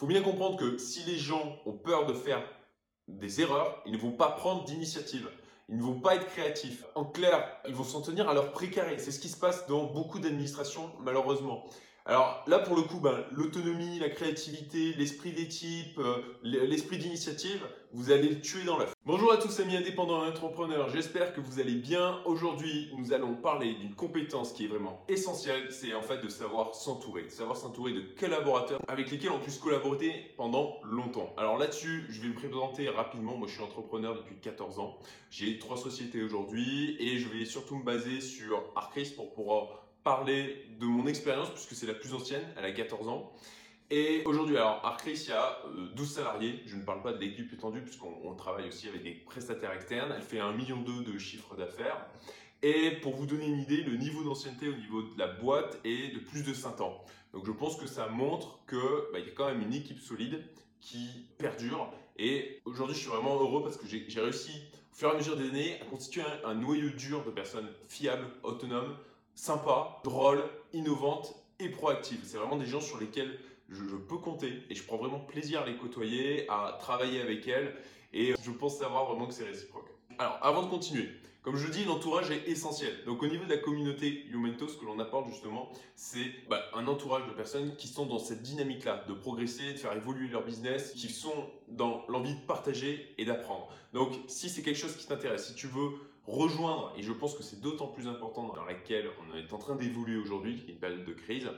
faut bien comprendre que si les gens ont peur de faire des erreurs, ils ne vont pas prendre d'initiative. Ils ne vont pas être créatifs. En clair, ils vont s'en tenir à leur précaré. C'est ce qui se passe dans beaucoup d'administrations, malheureusement. Alors là, pour le coup, ben, l'autonomie, la créativité, l'esprit d'équipe, euh, l'esprit d'initiative, vous allez le tuer dans l'œuf. Bonjour à tous amis indépendants et entrepreneurs, j'espère que vous allez bien. Aujourd'hui, nous allons parler d'une compétence qui est vraiment essentielle, c'est en fait de savoir s'entourer, de savoir s'entourer de collaborateurs avec lesquels on puisse collaborer pendant longtemps. Alors là-dessus, je vais me présenter rapidement. Moi, je suis entrepreneur depuis 14 ans. J'ai trois sociétés aujourd'hui et je vais surtout me baser sur Arcris pour pouvoir parler de mon expérience, puisque c'est la plus ancienne, elle a 14 ans. Et aujourd'hui, alors, Arcris, il y a 12 euh, salariés. Je ne parle pas de l'équipe étendue, puisqu'on travaille aussi avec des prestataires externes. Elle fait 1,2 million de chiffre d'affaires. Et pour vous donner une idée, le niveau d'ancienneté au niveau de la boîte est de plus de 5 ans. Donc je pense que ça montre qu'il bah, y a quand même une équipe solide qui perdure. Et aujourd'hui, je suis vraiment heureux parce que j'ai réussi, au fur et à mesure des années, à constituer un noyau dur de personnes fiables, autonomes, sympa, drôle, innovante et proactive. C'est vraiment des gens sur lesquels je, peux compter et je prends vraiment plaisir à les côtoyer, à travailler avec elles et je pense savoir vraiment que c'est réciproque. Alors, avant de continuer, comme je dis, l'entourage est essentiel. Donc au niveau de la communauté Youmento, ce que l'on apporte justement, c'est bah, un entourage de personnes qui sont dans cette dynamique-là, de progresser, de faire évoluer leur business, qui sont dans l'envie de partager et d'apprendre. Donc si c'est quelque chose qui t'intéresse, si tu veux rejoindre, et je pense que c'est d'autant plus important dans laquelle on est en train d'évoluer aujourd'hui, qui est une période de crise.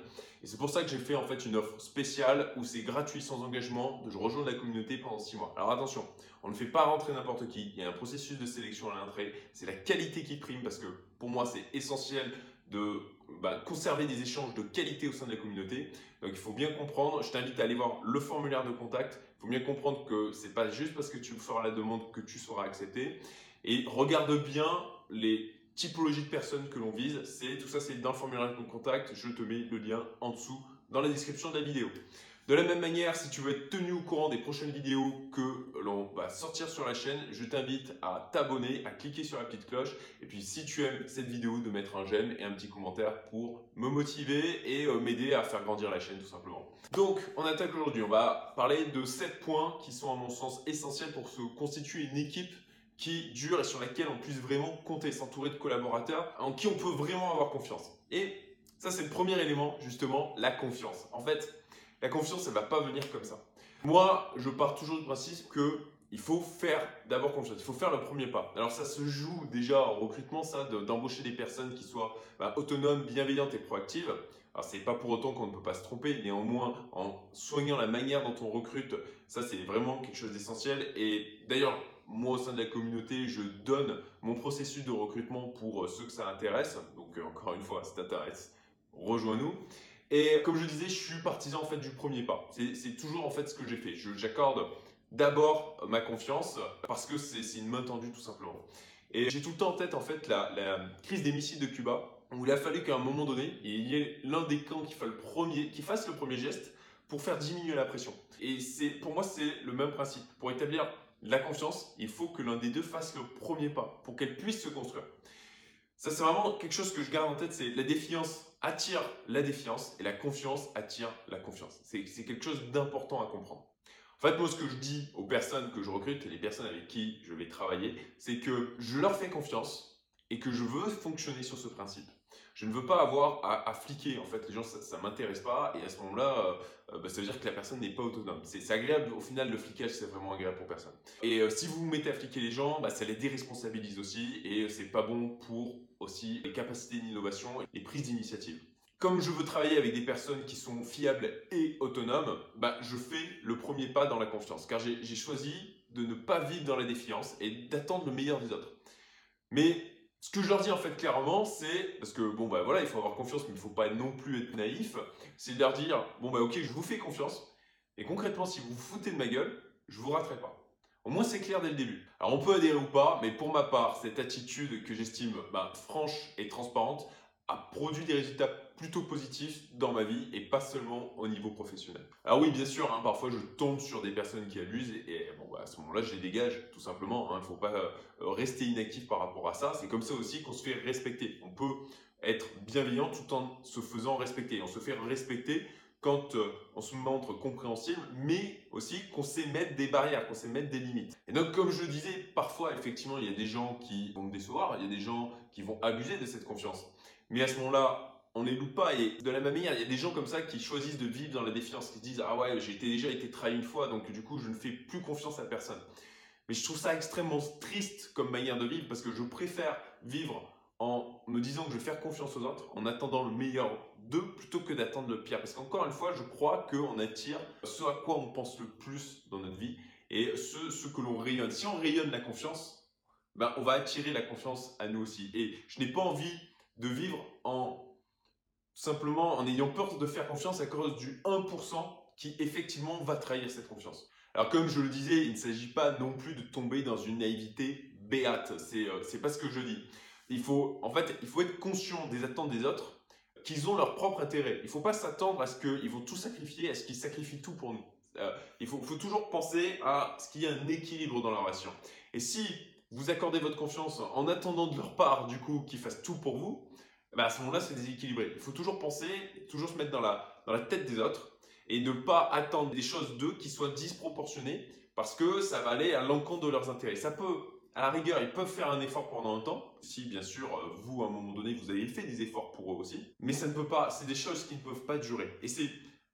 Et c'est pour ça que j'ai fait en fait une offre spéciale où c'est gratuit sans engagement de rejoindre la communauté pendant 6 mois. Alors attention, on ne fait pas rentrer n'importe qui, il y a un processus de sélection à l'entrée, c'est la qualité qui prime parce que pour moi c'est essentiel de bah, conserver des échanges de qualité au sein de la communauté. Donc il faut bien comprendre, je t'invite à aller voir le formulaire de contact, il faut bien comprendre que c'est pas juste parce que tu feras la demande que tu seras accepté. Et regarde bien les typologies de personnes que l'on vise. C'est tout ça, c'est dans le formulaire de contact. Je te mets le lien en dessous dans la description de la vidéo. De la même manière, si tu veux être tenu au courant des prochaines vidéos que l'on va sortir sur la chaîne, je t'invite à t'abonner, à cliquer sur la petite cloche. Et puis si tu aimes cette vidéo, de mettre un j'aime et un petit commentaire pour me motiver et euh, m'aider à faire grandir la chaîne tout simplement. Donc on attaque aujourd'hui, on va parler de 7 points qui sont à mon sens essentiels pour se constituer une équipe qui dure et sur laquelle on puisse vraiment compter, s'entourer de collaborateurs en qui on peut vraiment avoir confiance. Et ça, c'est le premier élément, justement, la confiance. En fait, la confiance, elle va pas venir comme ça. Moi, je pars toujours du principe que il faut faire d'abord confiance, il faut faire le premier pas. Alors ça se joue déjà en recrutement, ça, d'embaucher des personnes qui soient bah, autonomes, bienveillantes et proactives. Alors c'est pas pour autant qu'on ne peut pas se tromper, néanmoins en soignant la manière dont on recrute, ça c'est vraiment quelque chose d'essentiel. Et d'ailleurs, moi, au sein de la communauté, je donne mon processus de recrutement pour euh, ceux que ça intéresse. Donc, euh, encore une fois, si t'intéresse, rejoins-nous. Et comme je disais, je suis partisan en fait du premier pas. C'est toujours en fait ce que j'ai fait. J'accorde d'abord ma confiance parce que c'est une main tendue tout simplement. Et j'ai tout le temps en tête en fait la, crise des missiles de Cuba où il a fallu qu'à un moment donné, il y ait l'un des camps qui fasse le premier, qui fasse le premier geste pour faire diminuer la pression. Et pour moi c'est le même principe. Pour établir la confiance, il faut que l'un des deux fasse le premier pas pour qu'elle puisse se construire. Ça, c'est vraiment quelque chose que je garde en tête, c'est la défiance attire la défiance et la confiance attire la confiance. C'est quelque chose d'important à comprendre. En fait, moi, ce que je dis aux personnes que je recrute et les personnes avec qui je vais travailler, c'est que je leur fais confiance et que je veux fonctionner sur ce principe. Je ne veux pas avoir à, fliquer, en fait, les gens, ça ne m'intéresse pas, et à ce moment-là, euh, bah, ça veut dire que la personne n'est pas autonome. C'est agréable, au final, le flicage, c'est vraiment agréable pour personne. Et euh, si vous vous mettez à fliquer les gens, bah, ça les déresponsabilise aussi, et c'est pas bon pour aussi les capacités d'innovation et les prises d'initiative. Comme je veux travailler avec des personnes qui sont fiables et autonomes, bah, je fais le premier pas dans la confiance, car j'ai choisi de ne pas vivre dans la défiance et d'attendre le meilleur des autres. Mais ce que je leur dis en fait clairement, c'est parce que bon bah voilà, il faut avoir confiance, mais il ne faut pas non plus être naïf. C'est de leur dire bon bah ok, je vous fais confiance, et concrètement, si vous vous foutez de ma gueule, je vous raterai pas. Au moins c'est clair dès le début. Alors on peut adhérer ou pas, mais pour ma part, cette attitude que j'estime bah, franche et transparente a produit des résultats plutôt positifs dans ma vie et pas seulement au niveau professionnel. Alors oui, bien sûr, hein, parfois je tombe sur des personnes qui abusent et, bon, bah, à ce moment-là, je les dégage tout simplement. Hein. Il ne faut pas euh, rester inactif par rapport à ça. C'est comme ça aussi qu'on se fait respecter. On peut être bienveillant tout en se faisant respecter. On se fait respecter quand euh, on se montre compréhensible, mais aussi qu'on sait mettre des barrières, qu'on sait mettre des limites. Et donc, comme je le disais, parfois, effectivement, il y a des gens qui vont me décevoir, il y a des gens qui vont abuser de cette confiance. Mais à ce moment-là, on les loue pas. Et de la même manière, il y a des gens comme ça qui choisissent de vivre dans la défiance, qui disent Ah ouais, j'ai déjà été trahi une fois, donc du coup, je ne fais plus confiance à personne. Mais je trouve ça extrêmement triste comme manière de vivre parce que je préfère vivre en me disant que je vais faire confiance aux autres, en attendant le meilleur d'eux plutôt que d'attendre le pire. Parce qu'encore une fois, je crois qu'on attire ce à quoi on pense le plus dans notre vie et ce, ce que l'on rayonne. Si on rayonne la confiance, ben, on va attirer la confiance à nous aussi. Et je n'ai pas envie de vivre en simplement en ayant peur de faire confiance à cause du 1% qui effectivement va trahir cette confiance. Alors comme je le disais, il ne s'agit pas non plus de tomber dans une naïveté béate. C'est euh, pas ce que je dis. Il faut en fait, il faut être conscient des attentes des autres, qu'ils ont leur propre intérêt. Il ne faut pas s'attendre à ce qu'ils vont tout sacrifier, à ce qu'ils sacrifient tout pour nous. Euh, il faut, faut, toujours penser à ce qu'il y a un équilibre dans la relation. Et si vous accordez votre confiance en attendant de leur part, du coup, qu'ils fassent tout pour vous, bah à ce moment-là, c'est déséquilibré. Il faut toujours penser, toujours se mettre dans la, dans la tête des autres et ne pas attendre des choses d'eux qui soient disproportionnées parce que ça va aller à l'encontre de leurs intérêts. Ça peut, à la rigueur, ils peuvent faire un effort pendant un temps. Si, bien sûr, euh, vous, à un moment donné, vous avez fait des efforts pour eux aussi. Mais ça ne peut pas, c'est des choses qui ne peuvent pas durer. Et c'est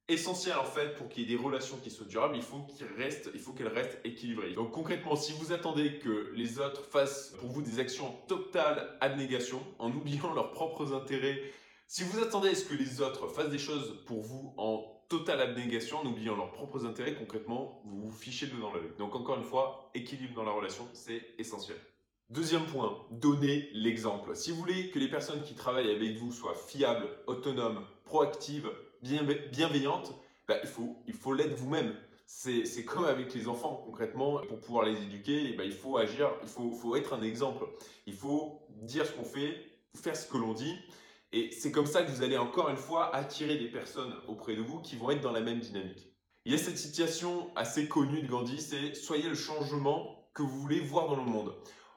essentiel en fait pour qu'il y ait des relations qui soient durables, il faut qu'il reste, qu'elles restent équilibrées. Donc concrètement, si vous attendez que les autres fassent pour vous des actions totales abnégation, en oubliant leurs propres intérêts, si vous attendez à ce que les autres fassent des choses pour vous en totale abnégation, en oubliant leurs propres intérêts, concrètement, vous vous fichez dedans la Donc encore une fois, équilibre dans la relation, c'est essentiel. Deuxième point, donnez l'exemple. Si vous voulez que les personnes qui travaillent avec vous soient fiables, autonomes, proactives, bienveillante, bah, il faut il faut l'être vous-même. C'est comme avec les enfants, concrètement, pour pouvoir les éduquer, bah, il faut agir, il faut, faut être un exemple. Il faut dire ce qu'on fait, faire ce que l'on dit. Et c'est comme ça que vous allez encore une fois attirer des personnes auprès de vous qui vont être dans la même dynamique. Il y a cette citation assez connue de Gandhi, c'est soyez le changement que vous voulez voir dans le monde.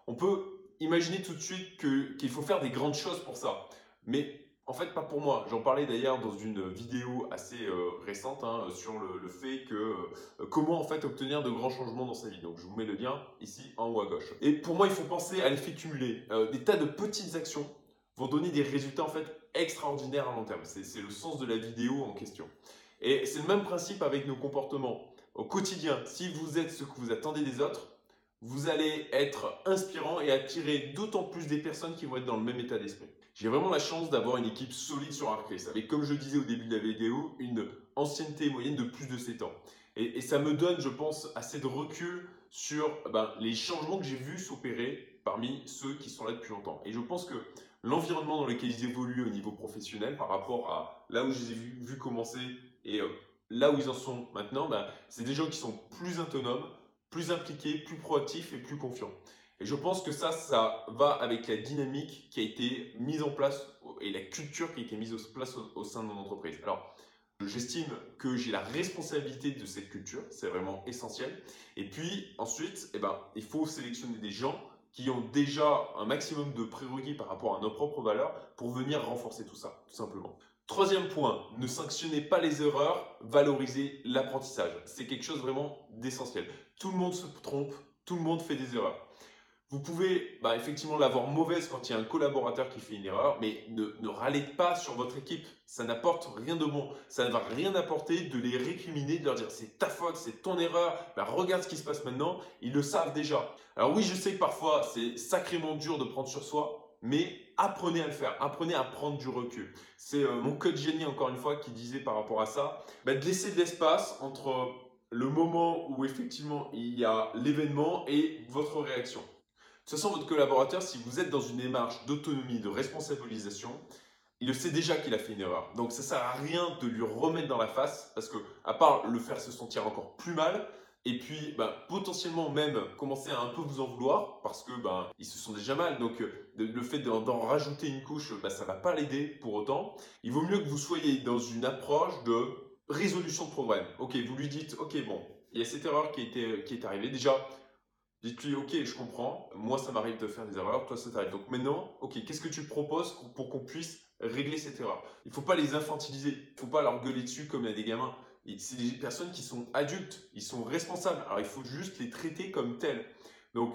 On peut imaginer tout de suite qu'il faut faire des grandes choses pour ça. Mais en fait, pas pour moi. J'en parlais d'ailleurs dans une vidéo assez euh, récente hein, sur le, fait que euh, comment en fait obtenir de grands changements dans sa vie. Donc je vous mets le lien ici en haut à gauche. Et pour moi, il faut penser à l'effet cumulé. Euh, des tas de petites actions vont donner des résultats en fait extraordinaires à long terme. C'est le sens de la vidéo en question. Et c'est le même principe avec nos comportements. Au quotidien, si vous êtes ce que vous attendez des autres, vous allez être inspirant et attirer d'autant plus des personnes qui vont être dans le même état d'esprit. J'ai vraiment la chance d'avoir une équipe solide sur Arcris, avec, comme je disais au début de la vidéo, une ancienneté moyenne de plus de 7 ans. Et, ça me donne, je pense, assez de recul sur ben, les changements que j'ai vus s'opérer parmi ceux qui sont là depuis longtemps. Et je pense que l'environnement dans lequel ils évoluent au niveau professionnel par rapport à là où je les ai vus, commencer et euh, là où ils en sont maintenant, ben, c'est des gens qui sont plus autonomes, plus impliqués, plus proactifs et plus confiants. Et je pense que ça, ça va avec la dynamique qui a été mise en place et la culture qui a été mise en place au, sein de mon entreprise. Alors, j'estime que j'ai la responsabilité de cette culture, c'est vraiment essentiel. Et puis ensuite, eh ben, il faut sélectionner des gens qui ont déjà un maximum de prérequis par rapport à nos propres valeurs pour venir renforcer tout ça, tout simplement. Troisième point, ne sanctionnez pas les erreurs, valorisez l'apprentissage. C'est quelque chose vraiment d'essentiel. Tout le monde se trompe, tout le monde fait des erreurs. Vous pouvez bah, effectivement l'avoir mauvaise quand il y a un collaborateur qui fait une erreur, mais ne, ne râlez pas sur votre équipe. Ça n'apporte rien de bon. Ça ne va rien apporter de les récriminer, de leur dire c'est ta faute, c'est ton erreur. Bah, regarde ce qui se passe maintenant. Ils le savent déjà. Alors oui, je sais que parfois c'est sacrément dur de prendre sur soi, mais apprenez à le faire. Apprenez à prendre du recul. C'est euh, mon coach génie encore une fois qui disait par rapport à ça, bah, de laisser de l'espace entre le moment où effectivement il y a l'événement et votre réaction. Ce sont votre collaborateur, si vous êtes dans une démarche d'autonomie, de responsabilisation, il le sait déjà qu'il a fait une erreur. Donc ça sert à rien de lui remettre dans la face, parce que à part le faire se sentir encore plus mal, et puis ben, potentiellement même commencer à un peu vous en vouloir, parce que ben, ils se sont déjà mal. Donc le fait d'en rajouter une couche, ben, ça va pas l'aider pour autant. Il vaut mieux que vous soyez dans une approche de résolution de problème. Ok, vous lui dites, ok bon, il y a cette erreur qui est arrivée. Déjà, Dites-lui, ok, je comprends, moi ça m'arrive de faire des erreurs, toi ça t'arrive. Donc maintenant, ok, qu'est-ce que tu proposes pour qu'on puisse régler cette erreur? Il ne faut pas les infantiliser, il ne faut pas leur gueuler dessus comme à des gamins. C'est des personnes qui sont adultes, ils sont responsables. Alors il faut juste les traiter comme tels. Donc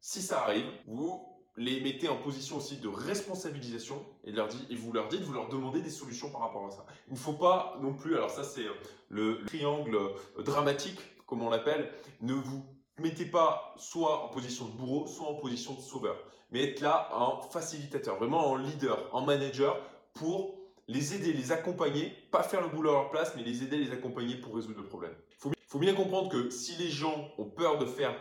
si ça arrive, vous les mettez en position aussi de responsabilisation et vous leur dites, vous leur demandez des solutions par rapport à ça. Il ne faut pas non plus, alors ça c'est le triangle dramatique, comme on l'appelle, ne vous mettez pas soit en position de bourreau, soit en position de sauveur, mais être là en facilitateur, vraiment en leader, en manager pour les aider, les accompagner, pas faire le boulot à leur place, mais les aider, les accompagner pour résoudre le problème. Il faut bien comprendre que si les gens ont peur de faire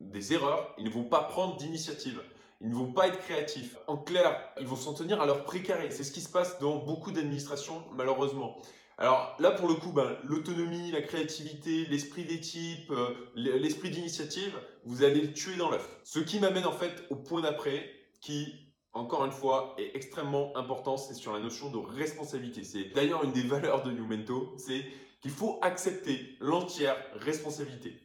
des erreurs, ils ne vont pas prendre d'initiative. Ils ne vont pas être créatifs. En clair, ils vont s'en tenir à leur précaré. C'est ce qui se passe dans beaucoup d'administrations, malheureusement. Alors là, pour le coup, ben, l'autonomie, la créativité, l'esprit d'équipe, euh, l'esprit d'initiative, vous allez le tuer dans l'œuf. Ce qui m'amène en fait au point d'après, qui, encore une fois, est extrêmement important, c'est sur la notion de responsabilité. C'est d'ailleurs une des valeurs de Numento, c'est qu'il faut accepter l'entière responsabilité.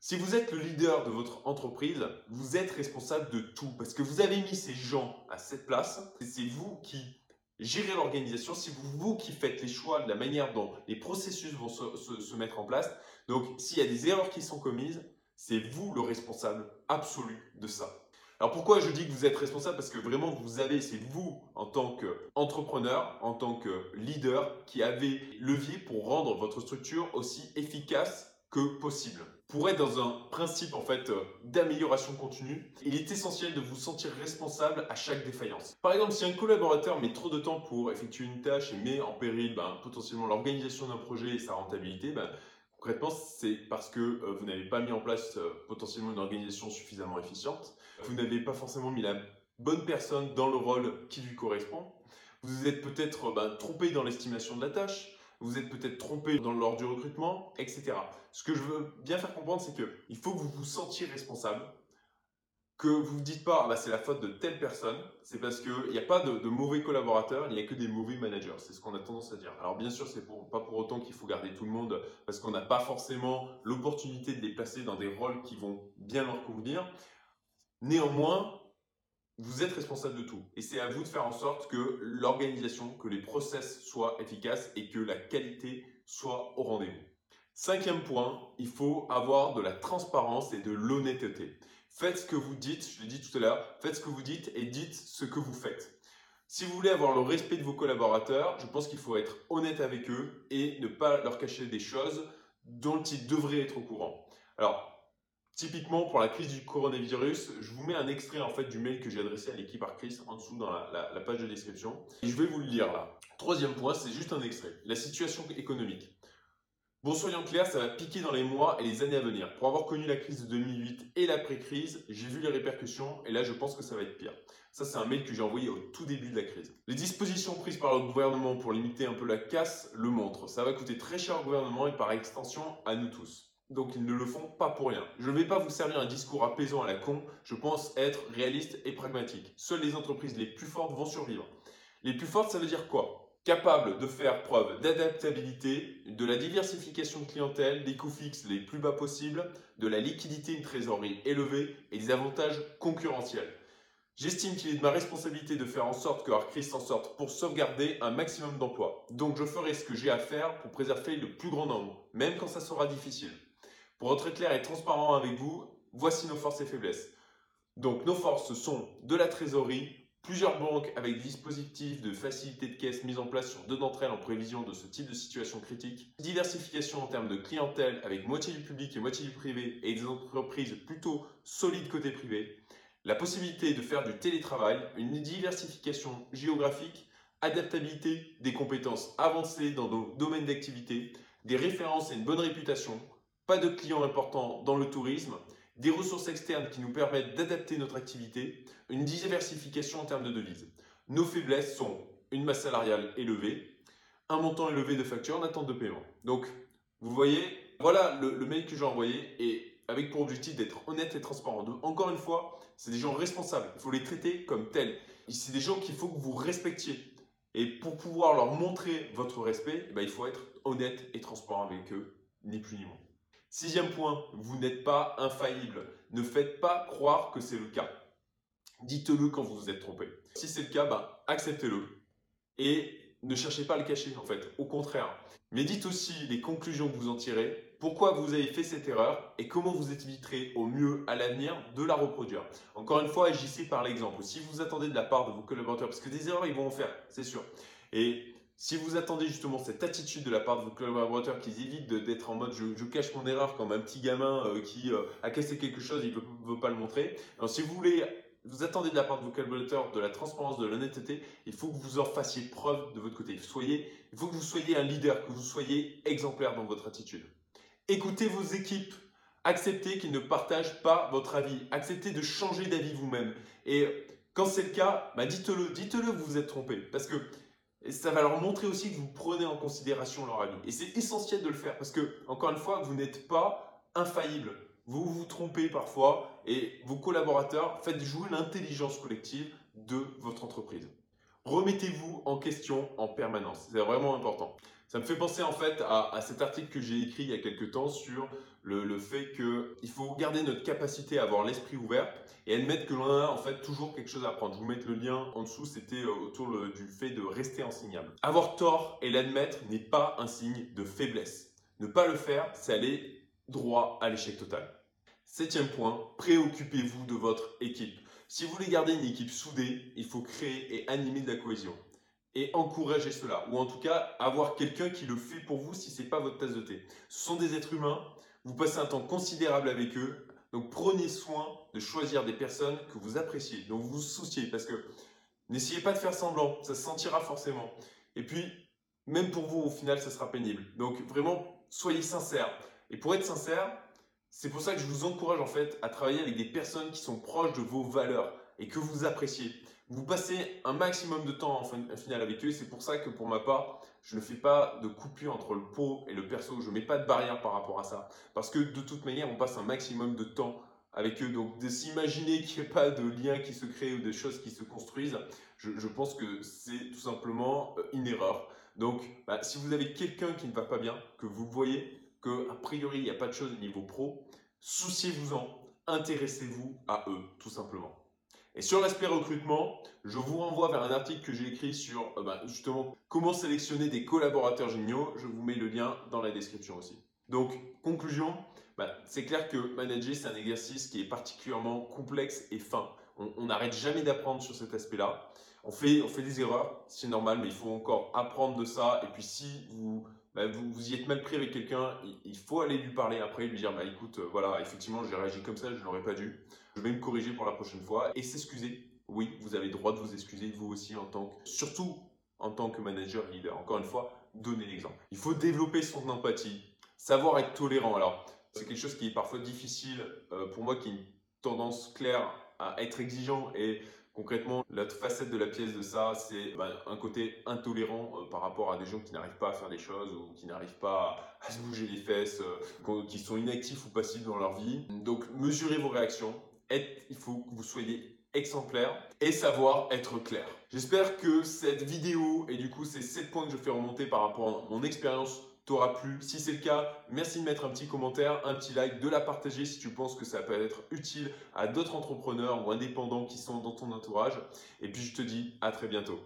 Si vous êtes le leader de votre entreprise, vous êtes responsable de tout parce que vous avez mis ces gens à cette place. C'est vous qui gérez l'organisation, c'est vous qui faites les choix de la manière dont les processus vont se, mettre en place. Donc, s'il y a des erreurs qui sont commises, c'est vous le responsable absolu de ça. Alors pourquoi je dis que vous êtes responsable? Parce que vraiment vous avez, c'est vous en tant qu'entrepreneur, en tant que leader, qui avez levier pour rendre votre structure aussi efficace que possible pour être dans un principe en fait euh, d'amélioration continue, il est essentiel de vous sentir responsable à chaque défaillance. Par exemple, si un collaborateur met trop de temps pour effectuer une tâche et met en péril ben, potentiellement l'organisation d'un projet et sa rentabilité, ben, concrètement, c'est parce que euh, vous n'avez pas mis en place euh, potentiellement une organisation suffisamment efficiente, vous n'avez pas forcément mis la bonne personne dans le rôle qui lui correspond, vous êtes peut-être ben, trompé dans l'estimation de la tâche, vous êtes peut-être trompé dans l'ordre du recrutement, etc. Ce que je veux bien faire comprendre, c'est qu'il faut que vous vous sentiez responsable, que vous ne vous dites pas, ah bah, c'est la faute de telle personne, c'est parce qu'il n'y a pas de, mauvais collaborateurs, il n'y a que des mauvais managers. C'est ce qu'on a tendance à dire. Alors bien sûr, c'est pas pour autant qu'il faut garder tout le monde, parce qu'on n'a pas forcément l'opportunité de les placer dans des rôles qui vont bien leur convenir. Néanmoins, vous êtes responsable de tout. Et c'est à vous de faire en sorte que l'organisation, que les process soient efficaces et que la qualité soit au rendez-vous. Cinquième point, il faut avoir de la transparence et de l'honnêteté. Faites ce que vous dites, je l'ai dit tout à l'heure, faites ce que vous dites et dites ce que vous faites. Si vous voulez avoir le respect de vos collaborateurs, je pense qu'il faut être honnête avec eux et ne pas leur cacher des choses dont ils devraient être au courant. Alors, Typiquement, pour la crise du coronavirus, je vous mets un extrait en fait du mail que j'ai adressé à l'équipe Arcris en dessous dans la, page de description. Et je vais vous le lire là. Troisième point, c'est juste un extrait. La situation économique. Bon, soyons clairs, ça va piquer dans les mois et les années à venir. Pour avoir connu la crise de 2008 et l'après-crise, j'ai vu les répercussions et là, je pense que ça va être pire. Ça, c'est un mail que j'ai envoyé au tout début de la crise. Les dispositions prises par le gouvernement pour limiter un peu la casse le montrent. Ça va coûter très cher au gouvernement et par extension à nous tous donc ils ne le font pas pour rien. Je ne vais pas vous servir un discours apaisant à la con, je pense être réaliste et pragmatique. Seules les entreprises les plus fortes vont survivre. Les plus fortes, ça veut dire quoi? Capables de faire preuve d'adaptabilité, de la diversification de clientèle, des coûts fixes les plus bas possibles, de la liquidité, une trésorerie élevée et des avantages concurrentiels. J'estime qu'il est de ma responsabilité de faire en sorte que Arcris s'en sorte pour sauvegarder un maximum d'emplois. Donc je ferai ce que j'ai à faire pour préserver le plus grand nombre, même quand ça sera difficile. Pour être clair et transparent avec vous, voici nos forces et faiblesses. Donc nos forces sont de la trésorerie, plusieurs banques avec dispositifs de facilité de caisse mis en place sur deux d'entre elles en prévision de ce type de situation critique, diversification en termes de clientèle avec moitié du public et moitié du privé et des entreprises plutôt solides côté privé, la possibilité de faire du télétravail, une diversification géographique, adaptabilité des compétences avancées dans nos domaines d'activité, des références et une bonne réputation, pas de clients importants dans le tourisme, des ressources externes qui nous permettent d'adapter notre activité, une diversification en termes de devises. Nos faiblesses sont une masse salariale élevée, un montant élevé de factures en attente de paiement. Donc, vous voyez, voilà le, mail que j'ai envoyé et avec pour objectif d'être honnête et transparent. encore une fois, c'est des gens responsables. Il faut les traiter comme tels. C'est des gens qu'il faut que vous respectiez. Et pour pouvoir leur montrer votre respect, eh ben, il faut être honnête et transparent avec eux, ni plus ni moins. Sixième point, vous n'êtes pas infaillible. Ne faites pas croire que c'est le cas. Dites-le quand vous vous êtes trompé. Si c'est le cas, ben, acceptez-le. et ne cherchez pas à le cacher en fait, au contraire. Mais dites aussi les conclusions que vous en tirez, pourquoi vous avez fait cette erreur et comment vous éviterez au mieux à l'avenir de la reproduire. Encore une fois, agissez par l'exemple. Si vous attendez de la part de vos collaborateurs, parce que des erreurs ils vont en faire, c'est sûr. Si vous attendez justement cette attitude de la part de vos collaborateurs qui évitent d'être en mode je, cache mon erreur comme un petit gamin euh, qui euh, a cassé quelque chose, il ne veut, pas le montrer. Alors si vous voulez vous attendez de la part de vos collaborateurs de la transparence, de l'honnêteté, il faut que vous en fassiez preuve de votre côté. Soyez, il faut que vous soyez un leader, que vous soyez exemplaire dans votre attitude. Écoutez vos équipes. Acceptez qu'ils ne partagent pas votre avis. Acceptez de changer d'avis vous-même. Et quand c'est le cas, bah dites-le. Dites-le vous vous êtes trompé. Parce que ça va leur montrer aussi que vous prenez en considération leur avis. Et c'est essentiel de le faire. Parce que, encore une fois, vous n'êtes pas infaillible vous vous trompez parfois et vos collaborateurs, faites jouer l'intelligence collective de votre entreprise. Remettez-vous en question en permanence, c'est vraiment important. Ça me fait penser en fait à, cet article que j'ai écrit il y a quelques temps sur le, fait qu'il faut garder notre capacité à avoir l'esprit ouvert et admettre que l'on a en fait toujours quelque chose à apprendre. Je vous mets le lien en dessous, c'était euh, autour du fait de rester enseignable. Avoir tort et l'admettre n'est pas un signe de faiblesse. Ne pas le faire, c'est aller droit à l'échec total. Septième point, préoccupez-vous de votre équipe. Si vous voulez garder une équipe soudée, il faut créer et animer de la cohésion. Et encourager cela, ou en tout cas avoir quelqu'un qui le fait pour vous si ce n'est pas votre tasse de thé. Ce sont des êtres humains, vous passez un temps considérable avec eux, donc prenez soin de choisir des personnes que vous appréciez, dont vous vous souciez, parce que n'essayez pas de faire semblant, ça se sentira forcément. Et puis, même pour vous, au final, ça sera pénible. Donc vraiment, soyez sincères. Et pour être sincère, c'est pour ça que je vous encourage en fait à travailler avec des personnes qui sont proches de vos valeurs et que vous appréciez. Vous passez un maximum de temps en final avec eux. C'est pour ça que pour ma part, je ne fais pas de coupure entre le pot et le perso. Je ne mets pas de barrière par rapport à ça. Parce que de toute manière, on passe un maximum de temps avec eux. Donc de s'imaginer qu'il n'y ait pas de lien qui se crée ou de choses qui se construisent, je, pense que c'est tout simplement euh, une erreur. Donc bah, si vous avez quelqu'un qui ne va pas bien, que vous voyez, que a priori il n'y a pas de choses au niveau pro, souciez-vous-en, intéressez-vous à eux, tout simplement. Et sur l'aspect recrutement, je vous renvoie vers un article que j'ai écrit sur euh, bah, justement comment sélectionner des collaborateurs géniaux. Je vous mets le lien dans la description aussi. Donc, conclusion, bah, c'est clair que manager, c'est un exercice qui est particulièrement complexe et fin. On n'arrête jamais d'apprendre sur cet aspect-là. On fait, on fait des erreurs, c'est normal, mais il faut encore apprendre de ça. Et puis si vous bah, vous, vous y êtes mal pris avec quelqu'un, il, faut aller lui parler après, lui dire bah écoute, euh, voilà, effectivement, j'ai réagi comme ça, je n'aurais pas dû. Je vais me corriger pour la prochaine fois et s'excuser. Oui, vous avez le droit de vous excuser, vous aussi en tant que, surtout en tant que manager leader. Encore une fois, donnez l'exemple. Il faut développer son empathie, savoir être tolérant. Alors, c'est quelque chose qui est parfois difficile euh, pour moi, qui est une tendance claire à être exigeant et Concrètement, l'autre facette de la pièce de ça, c'est bah, un côté intolérant euh, par rapport à des gens qui n'arrivent pas à faire des choses ou qui n'arrivent pas à, se bouger les fesses, euh, qui sont inactifs ou passifs dans leur vie. Donc, mesurez vos réactions. il faut que vous soyez exemplaire et savoir être clair. J'espère que cette vidéo et du coup ces 7 points que je fais remonter par rapport à mon expérience t'aura plu. Si c'est le cas, merci de mettre un petit commentaire, un petit like, de la partager si tu penses que ça peut être utile à d'autres entrepreneurs ou indépendants qui sont dans ton entourage. Et puis je te dis à très bientôt.